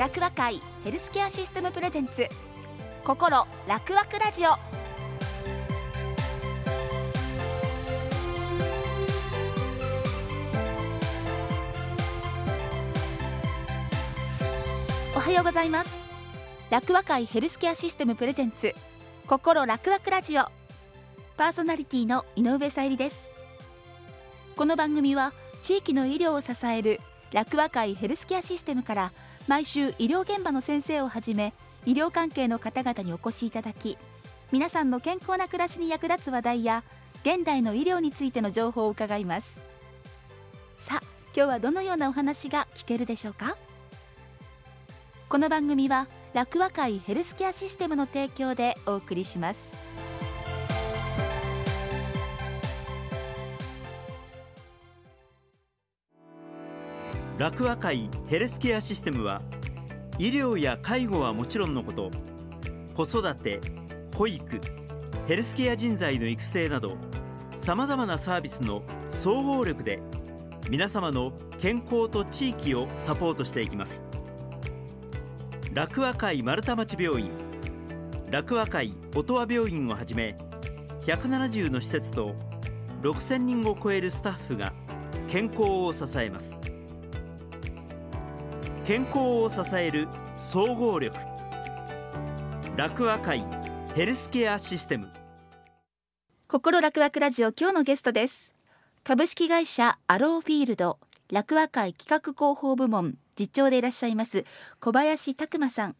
楽和会ヘルスケアシステムプレゼンツ心楽和ラジオ。おはようございます。楽和会ヘルスケアシステムプレゼンツ心楽和ラジオ。パーソナリティの井上さゆりです。この番組は地域の医療を支える楽和会ヘルスケアシステムから毎週医療現場の先生をはじめ医療関係の方々にお越しいただき皆さんの健康な暮らしに役立つ話題や現代の医療についての情報を伺います。さあ今日はどのようなお話が聞けるでしょうか？この番組は楽和会ヘルスケアシステムの提供でお送りします。楽和会ヘルスケアシステムは医療や介護はもちろんのこと子育て保育ヘルスケア人材の育成などさまざまなサービスの総合力で皆様の健康と地域をサポートしていきます。楽和会丸太町病院楽和会音羽病院をはじめ170の施設と6000人を超えるスタッフが健康を支えます。健康を支える総合力。楽和会ヘルスケアシステム。心楽和ラジオ今日のゲストです。株式会社アローフィールド楽和会企画広報部門次長でいらっしゃいます小林拓馬さん。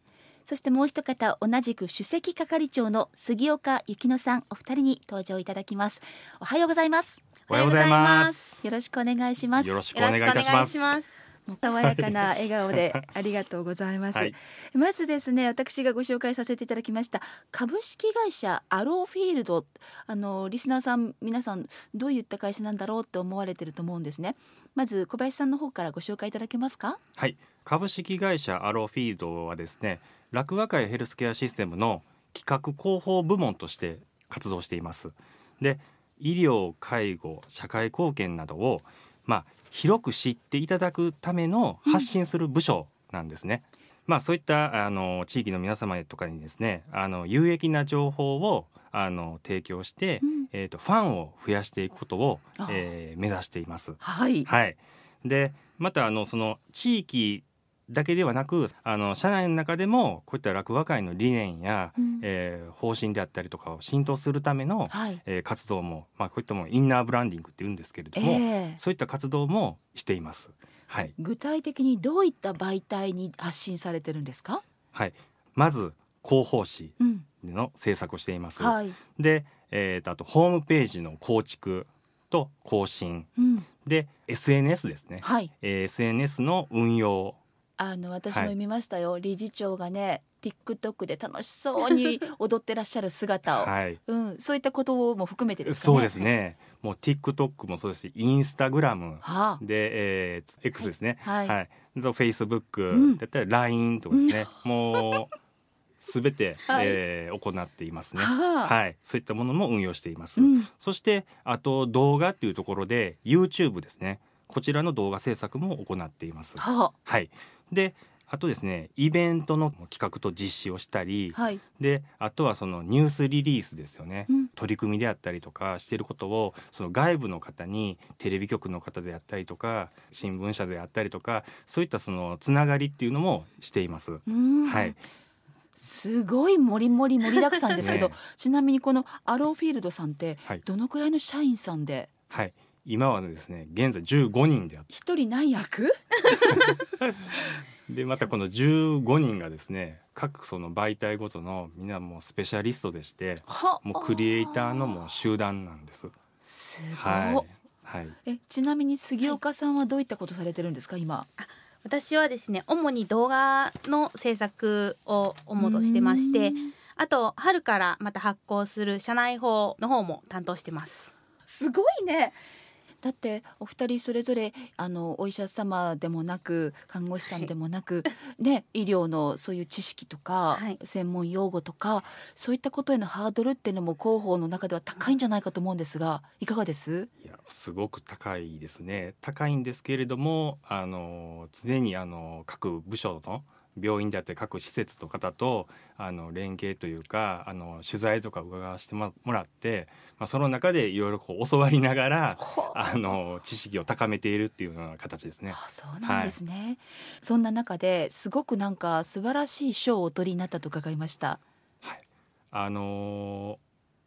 そしてもう一方同じく首席係長の杉岡幸乃さんお二人に登場いただきます。おはようございます。おはようございます。よろしくお願いします。よろしくお願いいたします爽やかな笑顔でありがとうございます、はい、まずですね私がご紹介させていただきました株式会社アローフィールド。あのリスナーさん皆さんどういった会社なんだろうって思われてると思うんですね。まず小林さんの方からご紹介いただけますか？はい。株式会社アローフィールドはですね楽和会ヘルスケアシステムの企画広報部門として活動しています。で医療介護社会貢献などをまあ広く知っていただくための発信する部署なんですね。うん、まあそういったあの地域の皆様とかにですねあの有益な情報をあの提供して、うん、えーと、ファンを増やしていくことを、えー、目指しています。はい、はい、でまたあのその地域だけではなくあの社内の中でもこういった落語会の理念や、うん、えー、方針であったりとかを浸透するための、はい、えー、活動も、まあ、こういったもインナーブランディングって言うんですけれども、えー、そういった活動もしています。はい、具体的にどういった媒体に発信されてるんですか？はい、まず広報誌の制作をしています。うんはい、で、えーと、あとホームページの構築と更新、うん、で SNS ですね、はい。えー、SNS の運用あの私も見ましたよ、はい、理事長がね TikTok で楽しそうに踊ってらっしゃる姿を、はい、うん、そういったことも含めてですね。そうですね。もう TikTok もそうですし、インスタグラムで、えー、X ですね。はい。はい、と Facebook だったら LINE とかですね。うん、もうすべて、はい、えー、行っていますね、ははい。そういったものも運用しています。うん、そしてあと動画っていうところで YouTube ですね。こちらの動画制作も行っています。ははい。であとですねイベントの企画と実施をしたり、はい、であとはそのニュースリリースですよね、うん、取り組みであったりとかしていることをその外部の方にテレビ局の方であったりとか新聞社であったりとかそういったそのつながりっていうのもしています。はい。すごいもりもり盛りだくさんですけど、ね、ちなみにこのアローフィールドさんってどのくらいの社員さんで、はい、今はですね現在15人であって。一人何役？でまたこの15人がですね各その媒体ごとのみんなもうスペシャリストでしてもうクリエイターのもう集団なんです。すはい。はい、えちなみに杉岡さんはどういったことされてるんですか今？私はですね主に動画の制作を主としてましてあと春からまた発行する社内法の方も担当してます。すごいねだってお二人それぞれあのお医者様でもなく看護師さんでもなく、はい、ね、医療のそういう知識とか、はい、専門用語とかそういったことへのハードルっていうのも広報の中では高いんじゃないかと思うんですがいかがです？いやすごく高いですね。高いんですけれどもあの常にあの各部署の病院であったり各施設と方とあの連携というかあの取材とか伺わせてもらって、まあ、その中でいろいろこう教わりながらあの知識を高めているっていうような形ですね。そうなんですね、はい、そんな中ですごくなんか素晴らしい賞をお取りになったと伺いました。はい、あの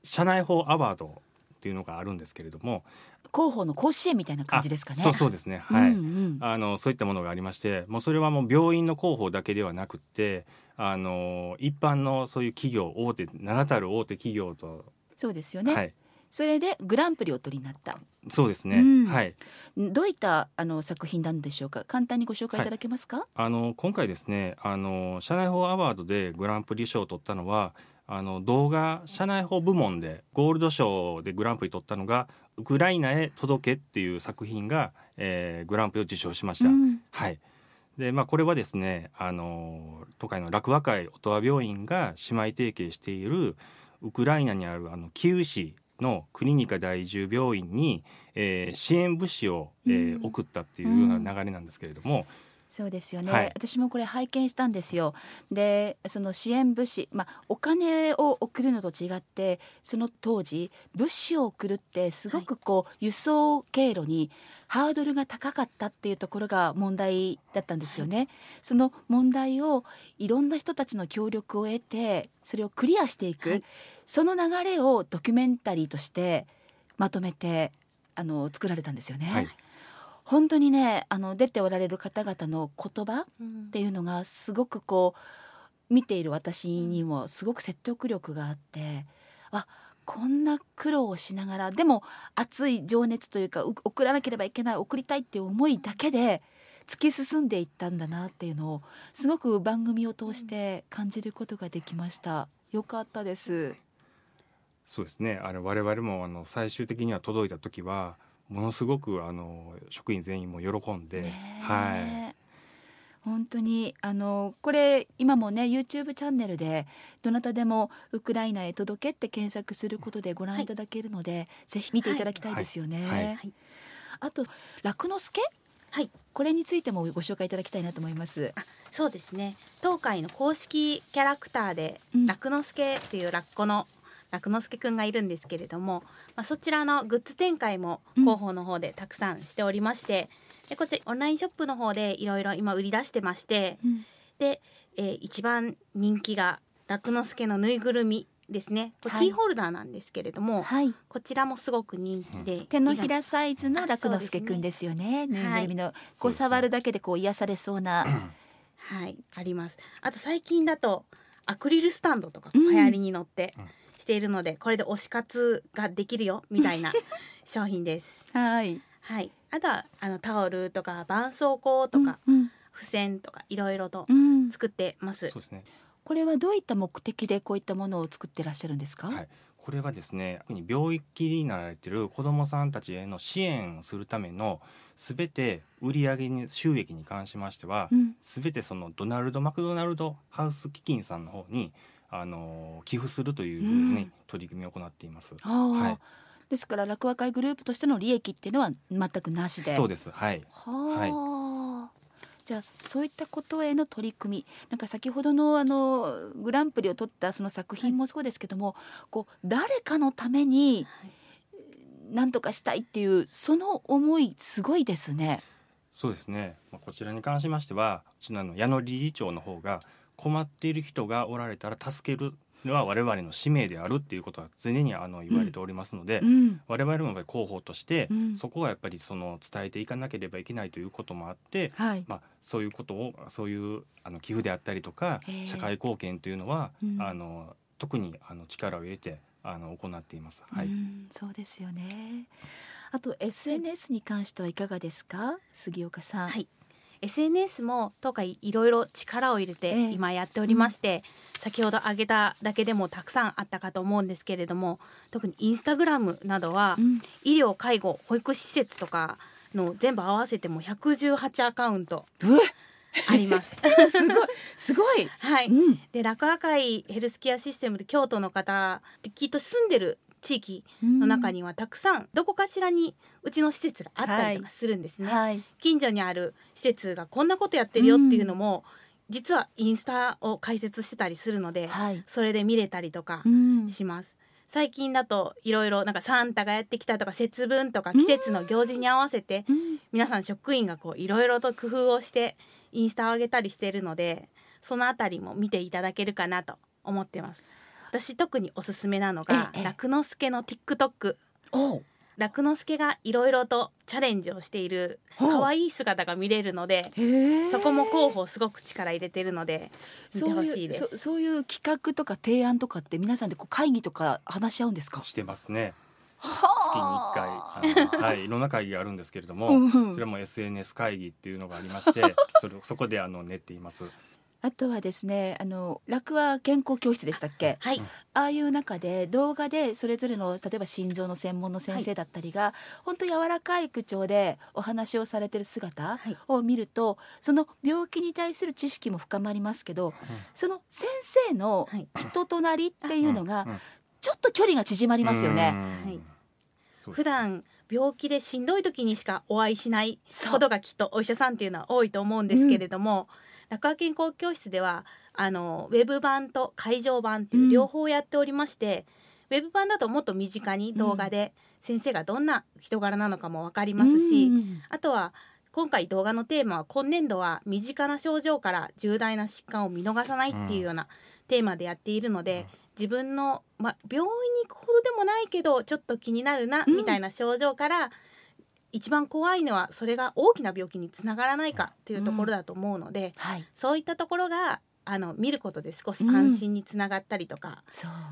社内法アワードっていうのがあるんですけれども広報の甲子園みたいな感じですかね。そうそうですね。はい。うんうん、あのそういったものがありまして、もうそれはもう病院の広報だけではなくて、あの一般のそういう企業大手名だたる大手企業とそうですよね。はい。それでグランプリを取りになった。そうですね。うん、はい。どういったあの作品なんでしょうか？簡単にご紹介いただけますか？はい、あの今回ですね、あの社内法アワードでグランプリ賞を取ったのは。あの動画社内法部門でゴールド賞でグランプリ取ったのがウクライナへ届けっていう作品が、えー、グランプリを受賞しました。うん、はい。でまあ、これはですねあの都会の楽和会音羽病院が姉妹提携しているウクライナにあるあのキーウ市のクリニカ第10病院に、えー、支援物資を、えー、送ったっていうような流れなんですけれども、そうですよね、はい、私もこれ拝見したんですよ。でその支援物資、まあ、お金を送るのと違ってその当時物資を送るってすごくこう、はい、輸送経路にハードルが高かったっていうところが問題だったんですよね、はい、その問題をいろんな人たちの協力を得てそれをクリアしていく、その流れをドキュメンタリーとしてまとめてあの作られたんですよね。本当にねあの出ておられる方々の言葉っていうのがすごくこう見ている私にもすごく説得力があってあこんな苦労をしながらでも熱い情熱というか送らなければいけない送りたいっていう思いだけで突き進んでいったんだなっていうのをすごく番組を通して感じることができました。よかったです。そうですね。あれ我々もあの最終的には届いた時はものすごくあの職員全員も喜んで、はい。本当にあのこれ今もね YouTube チャンネルでどなたでもウクライナへ届けって検索することでご覧いただけるので、はい、ぜひ見ていただきたいですよね。はいはい、あと楽之助はい、これについてもご紹介いただきたいなと思います。あそうですね。東海の公式キャラクターで、うん、楽之助っていうラッコの楽之助くんがいるんですけれども、まあ、そちらのグッズ展開も広報の方でたくさんしておりまして、うん、でこっちオンラインショップの方でいろいろ今売り出してまして、うん、で、えー、一番人気が楽之助のぬいぐるみですね、キーホルダーなんですけれども、はい、こちらもすごく人気で、手のひらサイズの楽之助くんですよね、ね、ぬいぐるみの、はい、こう触るだけでこう癒されそうなはいありますあと最近だとアクリルスタンドとか流行りに乗って、うんしているのでこれで推し活ができるよみたいな 商品です。はい、はい、あとはあのタオルとか絆創膏とか、うんうん、付箋とかいろいろと作ってます。そうですね。これはどういった目的でこういったものを作ってらっしゃるんですか？はい、これはですね病気になられている子どもさんたちへの支援をするためのすべて売上に収益に関しましてはすべ、うん、てそのドナルド・マクドナルド・ハウス基金さんの方にあの寄付するという、ね、うん、取り組みを行っています。はい、ですから楽和会グループとしての利益っていうのは全くなしで。そうです。はい。はい。じゃあそういったことへの取り組みなんか先ほどのあのグランプリを取ったその作品もそうですけども、はい、こう誰かのために何とかしたいっていうその思いすごいですね。そうですね。こちらに関しましてはうちの矢野理事長の方が困っている人がおられたら助けるのは我々の使命であるっていうことは常にあの言われておりますので、うん、我々もやっぱり広報として、そこはやっぱりその伝えていかなければいけないということもあって、はい、まあ、そういうことをそういうあの寄付であったりとか社会貢献というのは、あの特にあの力を入れてあの行っています。はい、そうですよね。あと SNS に関してはいかがですか、杉岡さん。はい。SNS も東海いろいろ力を入れて今やっておりまして、え先ほど挙げただけでもたくさんあったかと思うんですけれども特にインスタグラムなどは、うん、医療介護保育施設とかの全部合わせても118アカウント。あります。すごい、すごい。はい。うん、で、楽和会ヘルスケアシステムで京都の方、きっと住んでる地域の中にはたくさんどこかしらにうちの施設があったりとかするんですね、はい。はい、近所にある施設がこんなことやってるよっていうのも実はインスタを開設してたりするので、はい、それで見れたりとかします。最近だといろいろなんかサンタがやってきたとか節分とか季節の行事に合わせて皆さん職員がこういろいろと工夫をしてインスタを上げたりしているのでそのあたりも見ていただけるかなと思ってます私特におすすめなのが楽之助の TikTok 楽之助がいろいろとチャレンジをしている可愛い姿が見れるのでそこも広報すごく力入れてるので見てほしいです。そういう企画とか提案とかって皆さんでこう会議とか話し合うんですか？してますね。月に1回はい、いろんな会議があるんですけれども、それも SNS 会議っていうのがありましてそれそこであの練っています。あとはですねあの楽は健康教室でしたっけ、はい、ああいう中で動画でそれぞれの例えば心臓の専門の先生だったりが、はい、本当柔らかい口調でお話をされてる姿を見ると、はい、その病気に対する知識も深まりますけど、うん、その先生の人となりっていうのが、ちょっと距離が縮まりますよね。はい。普段病気でしんどい時にしかお会いしないことがきっとお医者さんっていうのは多いと思うんですけれども、うん楽和健康教室ではあのウェブ版と会場版っていう両方やっておりまして、うん、ウェブ版だともっと身近に動画で先生がどんな人柄なのかも分かりますし、うん、あとは今回動画のテーマは今年度は身近な症状から重大な疾患を見逃さないっていうようなテーマでやっているので、自分の、ま、病院に行くほどでもないけどちょっと気になるなみたいな症状から、一番怖いのはそれが大きな病気につながらないかっていうところだと思うので、うん。はい、そういったところがあの見ることで少し安心につながったりとか、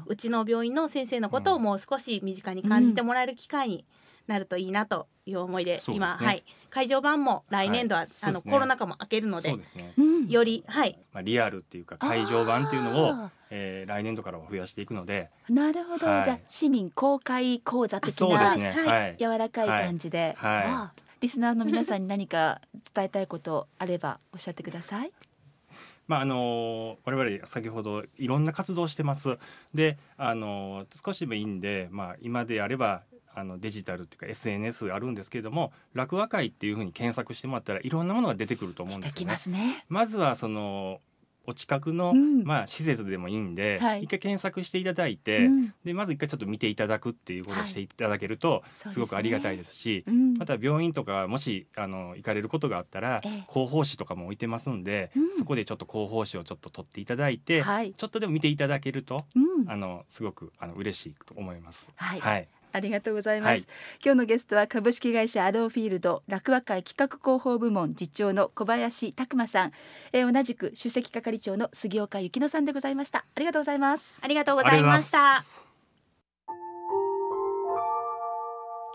うん、うちの病院の先生のことをもう少し身近に感じてもらえる機会になるといいなという思いで、うん、今、ね、はい、会場版も来年度は、はい、あの、ね、コロナ禍も明けるので、ね、より、はい。まあ、リアルっていうか会場版っていうのを、えー、来年度からは増やしていくので。なるほど、はい、じゃあ市民公開講座的な、ね。はい、柔らかい感じで、はい。はい、リスナーの皆さんに何か伝えたいことあればおっしゃってください。まああの我々先ほどいろんな活動してます。で、あの少しでもいいんで、まあ今であればあのデジタルっていうか SNS あるんですけれども落語会っていうふうに検索してもらったらいろんなものが出てくると思うんですよね。ね。まずはそのお近くの、うん、まあ、施設でもいいんで、はい、一回検索していただいて、うん、でまず一回ちょっと見ていただくっていうことをしていただけると、はい、すごくありがたいですし、ねうん、また病院とかもしあの行かれることがあったら、ええ、広報誌とかも置いてますんで、そこでちょっと広報誌をちょっと取っていただいて、はい、ちょっとでも見ていただけると、あのすごくあの嬉しいと思います。はいありがとうございます、はい、今日のゲストは株式会社アドーフィールド楽和会企画広報部門次長の小林拓馬さん、えー、同じく首席係長の杉岡幸乃さんでございましたありがとうございます。ありがとうございました。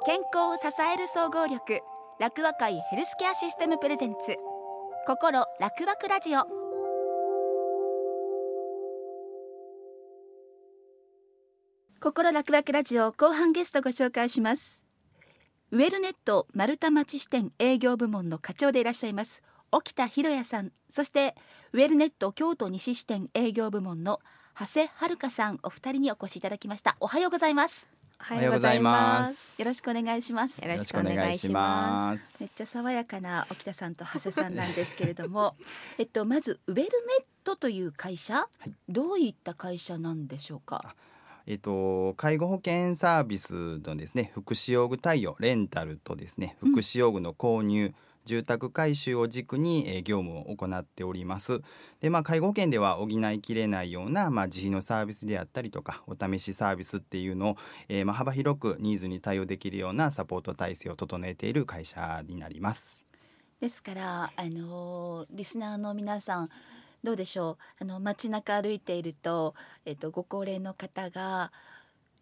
健康を支える総合力楽和会ヘルスケアシステムプレゼンツ。心楽和ラジオ心楽々ラジオ後半ゲストご紹介します。ウェルネット丸太町支店営業部門の課長でいらっしゃいます沖田博也さん。そしてウェルネット京都西支店営業部門の長谷遥さん。お二人にお越しいただきました。おはようございます。おはようございます。よろしくお願いします。よろしくお願いします。めっちゃ爽やかな沖田さんと長谷さんなんですけれども。えっとまずウェルネットという会社、はい、どういった会社なんでしょうか？えっと、介護保険サービスのですね福祉用具貸与レンタルとですね福祉用具の購入、うん住宅改修を軸に、え業務を行っております。で、まあ、介護保険では補いきれないような、まあ、自費のサービスであったりとかお試しサービスっていうのを、えー、まあ、幅広くニーズに対応できるようなサポート体制を整えている会社になります。ですからあのリスナーの皆さんどうでしょう？あの街中歩いていると、えっと、ご高齢の方が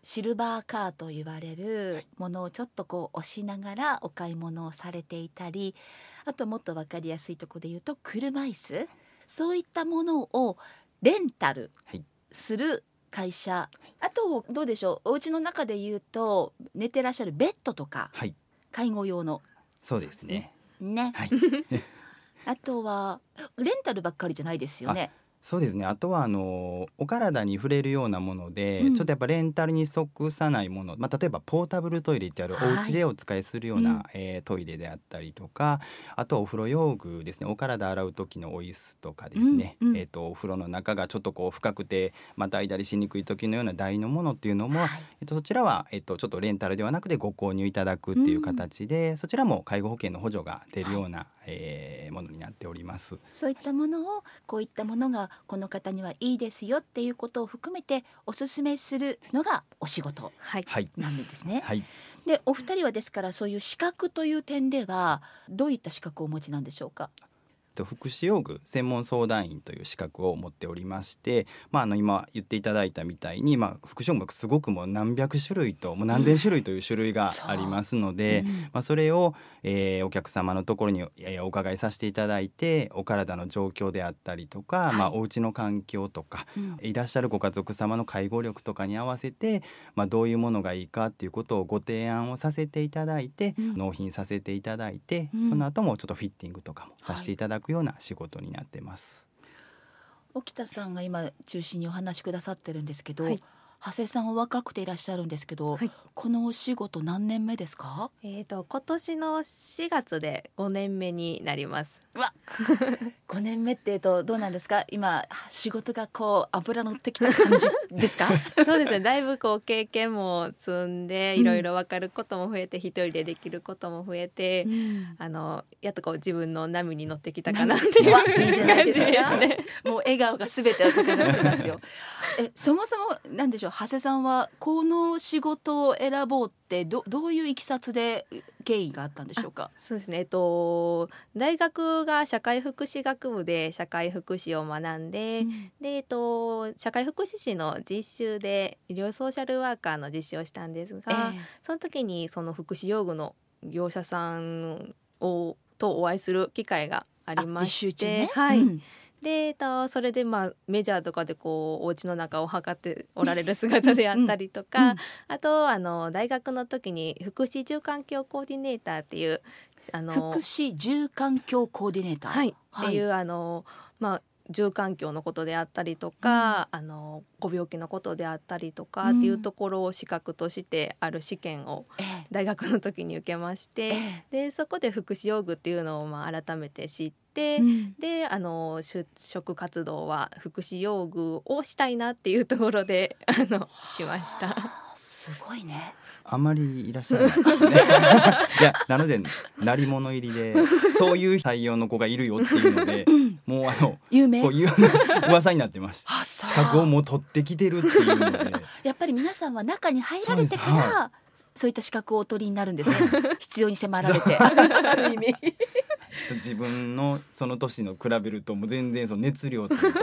シルバーカーと言われるものをちょっとこう押しながらお買い物をされていたりあともっと分かりやすいところで言うと車椅子。そういったものをレンタルする会社、はい、あとどうでしょう？お家の中で言うと寝てらっしゃるベッドとか、はい、介護用の。そうですね。ね、はい あとはレンタルばっかりじゃないですよね。そうですね。あとはあのお体に触れるようなもので、うん、ちょっとやっぱレンタルに即さないもの、まあ、例えばポータブルトイレってあるお家でお使いするような、はい、えー、トイレであったりとかあとはお風呂用具ですね。お体洗う時のお椅子とかですね、うんうん、えーと、お風呂の中がちょっとこう深くてまたいだりしにくい時のような台のものっていうのも、はい、えーと、そちらは、えーと、ちょっとレンタルではなくてご購入いただくっていう形で、うん、そちらも介護保険の補助が出るような、はい、えー、ものになっております。そういったものをこういったものがこの方にはいいですよっていうことを含めてお勧めするのがお仕事なんですね。はい、でお二人はですからそういう資格という点ではどういった資格をお持ちなんでしょうか？福祉用具専門相談員という資格を持っておりまして、まあ、あの今言っていただいたみたいに、まあ、福祉用具すごくもう何百種類ともう何千種類という種類がありますので、うん、まあ、それを、えー、お客様のところに、えー、お伺いさせていただいてお体の状況であったりとか、はい、まあ、お家の環境とか、うん、いらっしゃるご家族様の介護力とかに合わせて、まあ、どういうものがいいかっていうことをご提案をさせていただいて、うん、納品させていただいて、その後もちょっとフィッティングとかもさせていただくような仕事になってます。沖田さんが今中心にお話しくださってるんですけど、はい、長谷さんは若くていらっしゃるんですけど、はい、このお仕事何年目ですか？えっ、と今年の4月で5年目になります。わ、5年目ってとどうなんですか？今仕事がこう油乗ってきた感じですか？そうですね。だいぶこう経験も積んでいろいろ分かることも増えて、一人でできることも増えて、うん、あのやっとこう自分の波に乗ってきたかなっていういいじゃないですね。もう笑顔がすべてを高めてますよ。えそもそもなんでしょう？長谷さんはこの仕事を選ぼうってどどういういきさつで経緯があったんでしょうか？そうですね。えっと大学が社会福祉学部で社会福祉を学んで、うん、でえっと社会福祉士の実習で医療ソーシャルワーカーの実習をしたんですが、えー、その時にその福祉用具の業者さんをとお会いする機会がありまして、ね、はい、うんでそれでまあメジャーとかでこうお家の中を測っておられる姿であったりとか、うんうん、あとあの大学の時に福祉住環境コーディネーターっていうあの福祉住環境コーディネーター、はい、はい、っていうあのまあ住環境のことであったりとか、うん、あのご病気のことであったりとかっていうところを資格としてある試験を大学の時に受けまして、ええ、でそこで福祉用具っていうのをまあ改めて知って、うん、であの就職活動は福祉用具をしたいなっていうところであのしました。すごいねあまりいらっしゃらないですね。いやなので鳴り物入りでそういう採用の子がいるよっていうので、うん、もうあの有名？こういう噂になってました資格をもう取ってきてるっていうので。やっぱり皆さんは中に入られてからそうい。った資格をお取りになるんですね。必要に迫られて。ある意味。ちょっと自分のその年の比べるともう全然その熱量っていうか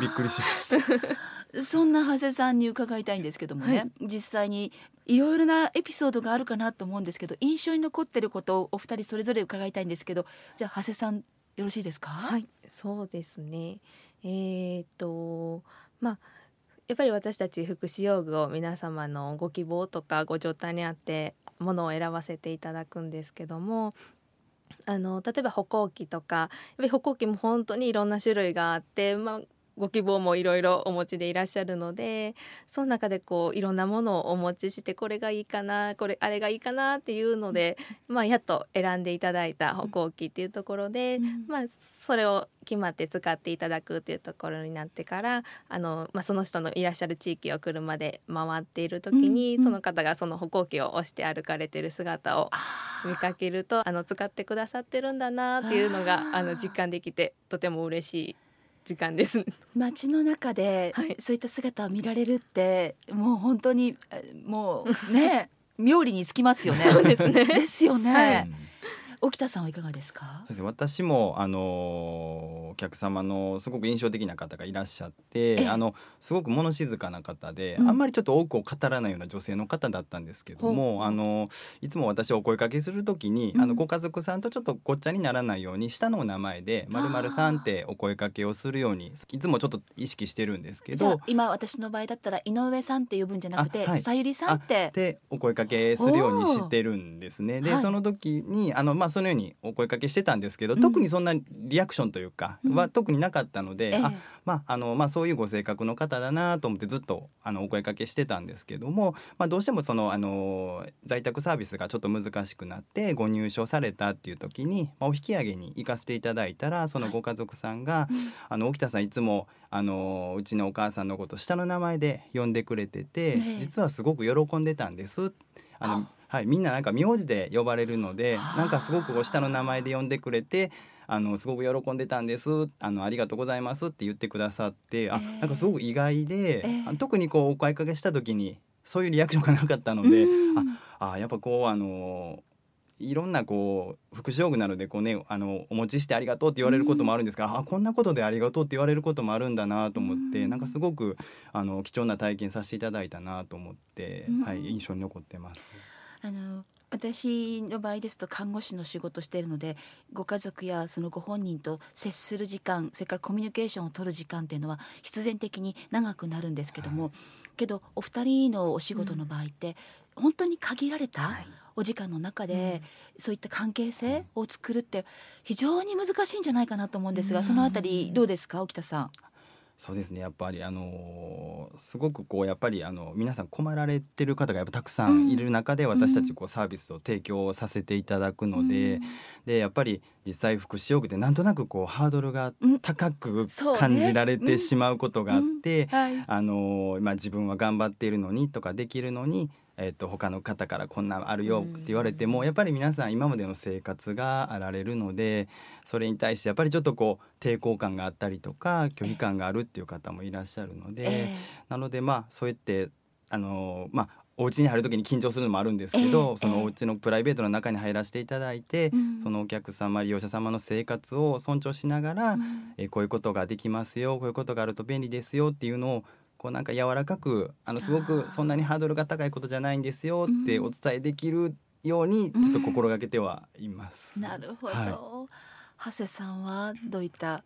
びっくりしましたそんな長谷さんに伺いたいんですけどもね、はい、実際にいろいろなエピソードがあるかなと思うんですけど印象に残ってることをお二人それぞれ伺いたいんですけどじゃあ長谷さんよろしいですか？はいそうですね。えー、っとまあやっぱり私たち福祉用具を皆様のご希望とかご状態にあってものを選ばせていただくんですけどもあの例えば歩行器とかやっぱり歩行器も本当にいろんな種類があって、まあ、ご希望もいろいろお持ちでいらっしゃるのでその中でこういろんなものをお持ちしてこれがいいかなこれあれがいいかなっていうので、まあ、やっと選んでいただいた歩行器っていうところで、うん、まあ、それを決まって使っていただくっていうところになってからあの、まあ、その人のいらっしゃる地域を車で回っている時に、うん、その方がその歩行器を押して歩かれてる姿を見かけるとあの使ってくださってるんだなっていうのがあの実感できてとても嬉しい時間です街の中でそういった姿を見られるって、はい、もう本当にもうね 妙利につきますよね。ですね。ですよね。はい沖田さんはいかがですか？私もあのお客様のすごく印象的な方がいらっしゃってあのすごく物静かな方で、うん、あんまりちょっと多くを語らないような女性の方だったんですけども、あのいつも私お声かけする時に、うん、あのご家族さんとちょっとごっちゃにならないように下のお名前で「まるさん」ってお声かけをするようにいつもちょっと意識してるんですけど今私の場合だったら井上さんって呼ぶんじゃなくてさゆりさんって。でお声かけするようにしてるんですね。で、はい、その時にあのまあそのようにお声かけしてたんですけど、特にそんなリアクションというかは特になかったので、あまああのまあ、そういうご性格の方だなと思ってずっとあのお声かけしてたんですけども、まあ、どうしてもそのあの在宅サービスがちょっと難しくなってご入所されたっていう時に、まあ、お引き上げに行かせていただいたらそのご家族さんが「はい、あの沖田さんいつもあのうちのお母さんのこと下の名前で呼んでくれてて、実はすごく喜んでたんです」あのはい、みんななんか名字で呼ばれるのでなんかすごく下の名前で呼んでくれてあのすごく喜んでたんです。あのありがとうございますって言ってくださってあなんかすごく意外で、えー、特にこうお声かけした時にそういうリアクションがなかったのでああやっぱこうあのいろんなこう福祉用具なのでこう、ね、あのお持ちしてありがとうって言われることもあるんですが、あこんなことでありがとうって言われることもあるんだなと思って、ん、なんかすごくあの貴重な体験させていただいたなと思って、はい、印象に残ってます。あの私の場合ですと看護師の仕事しているのでご家族やそのご本人と接する時間それからコミュニケーションを取る時間っていうのは必然的に長くなるんですけども、はい、けどお二人のお仕事の場合って、本当に限られたお時間の中で、そういった関係性を作るって非常に難しいんじゃないかなと思うんですが、そのあたりどうですか沖田さん？そうですね。やっぱりあのー、すごくこうやっぱりあの皆さん困られてる方がやっぱたくさんいる中で、私たちこうサービスを提供させていただくので、うん、でやっぱり実際福祉用具ってなんとなくこうハードルが高く感じられてしまうことがあって、あのー、まあ、自分は頑張っているのにとかできるのにえーと、他の方からこんなあるよって言われてもやっぱり皆さん今までの生活があられるのでそれに対してやっぱりちょっとこう抵抗感があったりとか拒否感があるっていう方もいらっしゃるので、えー、なのでまあそうやってあのまあお家に入る時に緊張するのもあるんですけど、えー、そのお家のプライベートの中に入らせていただいて、えー、そのお客様利用者様の生活を尊重しながら、うん、えー、こういうことができますよこういうことがあると便利ですよっていうのをこうなんか柔らかくあのすごくそんなにハードルが高いことじゃないんですよってお伝えできるようにちょっと心がけてはいます。うん、なるほど、はい、長谷さんはどういった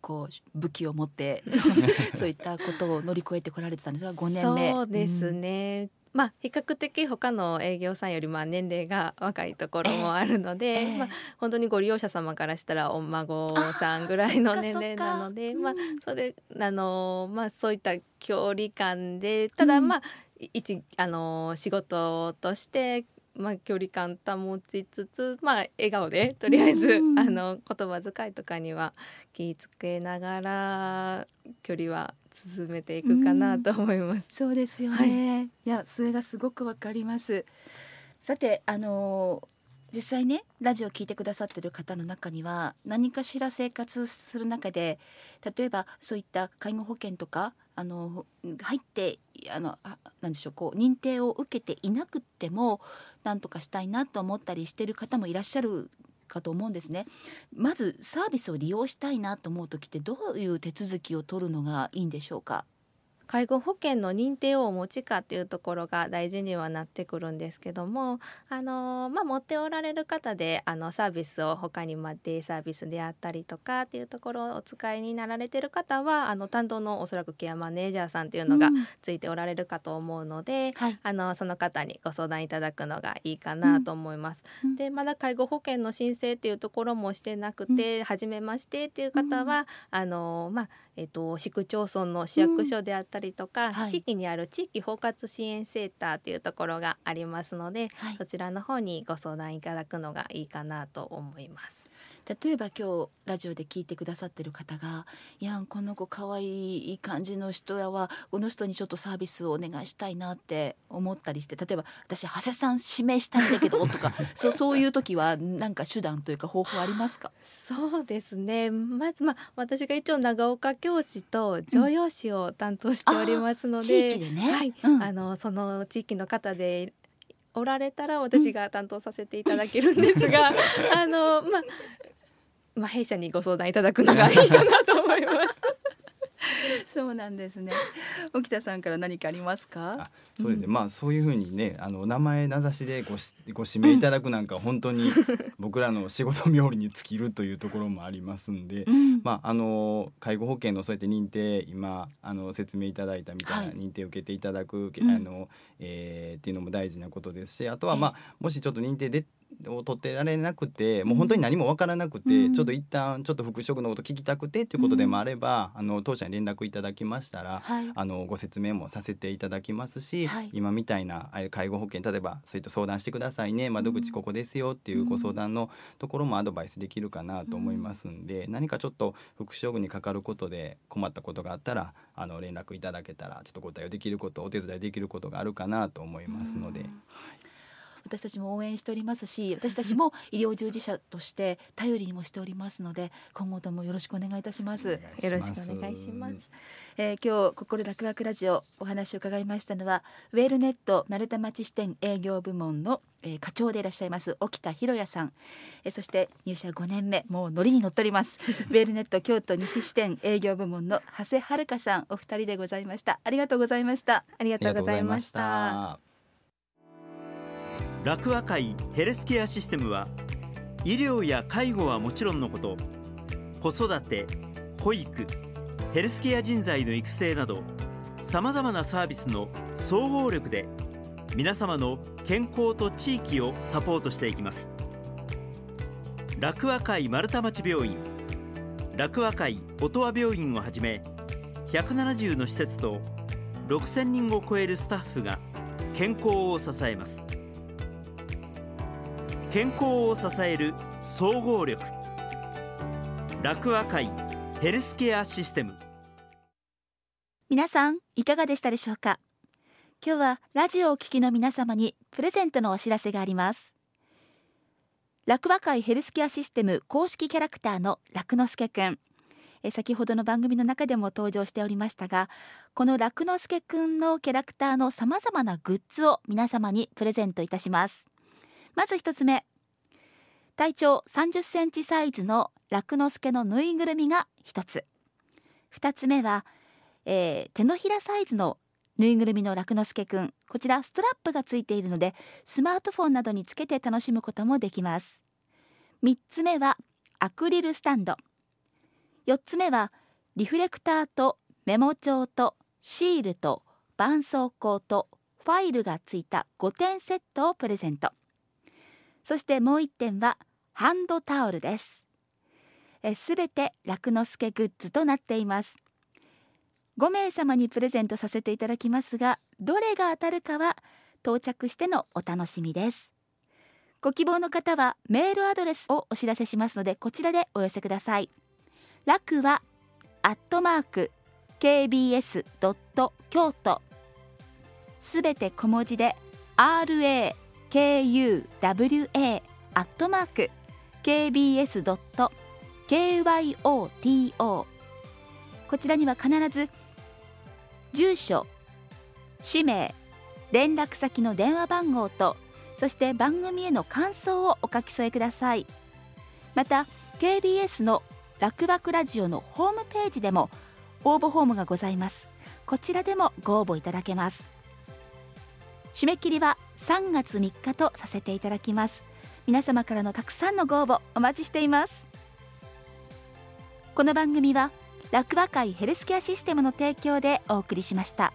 こう武器を持って そういったことを乗り越えてこられてたんですが5年目。そうですね、まあ、比較的他の営業さんよりまあ年齢が若いところもあるので、えー、まあ、本当にご利用者様からしたらお孫さんぐらいの年齢なのでまあ、それあの、まあ、そういった距離感でただまあ、うん、一あの仕事としてまあ、距離感保ちつつ、まあ、笑顔でとりあえず、あの言葉遣いとかには気ぃつけながら距離は進めていくかなと思います。そうですよね、はい、いやそれがすごくわかります。さてあの実際ねラジオを聞いてくださってる方の中には何かしら生活する中で例えばそういった介護保険とかあの入ってあのあなでしょうこう認定を受けていなくっても何とかしたいなと思ったりしてる方もいらっしゃるかと思うんですね。まずサービスを利用したいなと思う時ってどういう手続きを取るのがいいんでしょうか？介護保険の認定をお持ちかっていうところが大事にはなってくるんですけどもあの、まあ、持っておられる方であのサービスを他にまデイサービスであったりとかっていうところをお使いになられてる方はあの担当のおそらくケアマネージャーさんっていうのがついておられるかと思うので、うんはい、あのその方にご相談いただくのがいいかなと思います。うん、でまだ介護保険の申請っていうところもしてなくて、うん、初めましてっていう方は、あのまあえっと、市区町村の市役所であったりとか、うん。はい、地域にある地域包括支援センターというところがありますので、はい、そちらの方にご相談いただくのがいいかなと思います。例えば今日ラジオで聞いてくださってる方が「いやこの子かわいい感じの人やはこの人にちょっとサービスをお願いしたいな」って思ったりして例えば「私長谷さん指名したいんだけど」とか そうそういう時は何か手段というか方法ありますか？そうですね。まず、まあ、私が一応長岡教師と常用師を担当しておりますので、うん、地域でね、はい、うん、あのその地域の方でおられたら私が担当させていただけるんですが、あのまあまあ、弊社にご相談いただくのがいいかなと思います。そうなんですね。沖田さんから何かありますか？そうですね。うん、まあそういうふうにね、あの名前名指しでごしご指名いただくなんか本当に 僕らの仕事冥利に尽きるというところもありますんで、うん、まああの介護保険のそうやって認定今あの説明いただいたみたいな認定を受けていただく、はい、あの、えー、っていうのも大事なことですし、あとはまあもしちょっと認定でを取ってられなくてもう本当に何も分からなくて、うん、ちょっと一旦ちょっと復職のこと聞きたくてっていうことでもあれば、うん、あの当社に連絡いただきましたら、はい、あのご説明もさせていただきますし、はい、今みたいな介護保険例えばそういった相談してくださいね窓口ここですよっていうご相談のところもアドバイスできるかなと思いますんで、うん、何かちょっと復職にかかることで困ったことがあったらあの連絡いただけたらちょっとご対応できることお手伝いできることがあるかなと思いますので。はい私たちも応援しておりますし私たちも医療従事者として頼りにもしておりますので今後ともよろしくお願いいたします。よろしくお願いします、えー、今日心楽々ラジオお話を伺いましたのはウェルネット丸太町支店営業部門の、えー、課長でいらっしゃいます沖田博也さん、えー、そして入社5年目もうノリに乗っております。ウェルネット京都西支店営業部門の長谷遥さんお二人でございました。ありがとうございました。ありがとうございました楽和会ヘルスケアシステムは医療や介護はもちろんのこと子育て保育ヘルスケア人材の育成などさまざまなサービスの総合力で皆様の健康と地域をサポートしていきます。楽和会丸太町病院楽和会音羽病院をはじめ170の施設と6000人を超えるスタッフが健康を支えます。健康を支える総合力。楽和会ヘルスケアシステム。皆さんいかがでしたでしょうか？今日はラジオをお聞きの皆様にプレゼントのお知らせがあります。楽和会ヘルスケアシステム公式キャラクターの楽之助くん。先ほどの番組の中でも登場しておりましたがこの楽之助くんのキャラクターのさまざまなグッズを皆様にプレゼントいたします。まず一つ目。体長30センチサイズの楽之助のぬいぐるみが一つ。二つ目は、えー、手のひらサイズのぬいぐるみの楽之助くん。こちらストラップがついているのでスマートフォンなどにつけて楽しむこともできます。三つ目はアクリルスタンド。四つ目はリフレクターとメモ帳とシールと絆創膏とファイルがついた5点セットをプレゼント。そしてもう1点はハンドタオルです。すべて楽之助グッズとなっています。5名様にプレゼントさせていただきますがどれが当たるかは到着してのお楽しみです。ご希望の方はメールアドレスをお知らせしますのでこちらでお寄せください。楽はアットマーク kbs. 京都。すべて小文字で RA kuwa.kbs.kyoto こちらには必ず住所氏名連絡先の電話番号とそして番組への感想をお書き添えください。また KBS の楽クラジオのホームページでも応募フォームがございます。こちらでもご応募いただけます。締め切りは3月3日とさせていただきます皆様からのたくさんのご応募お待ちしていますこの番組は楽和会ヘルスケアシステムの提供でお送りしました。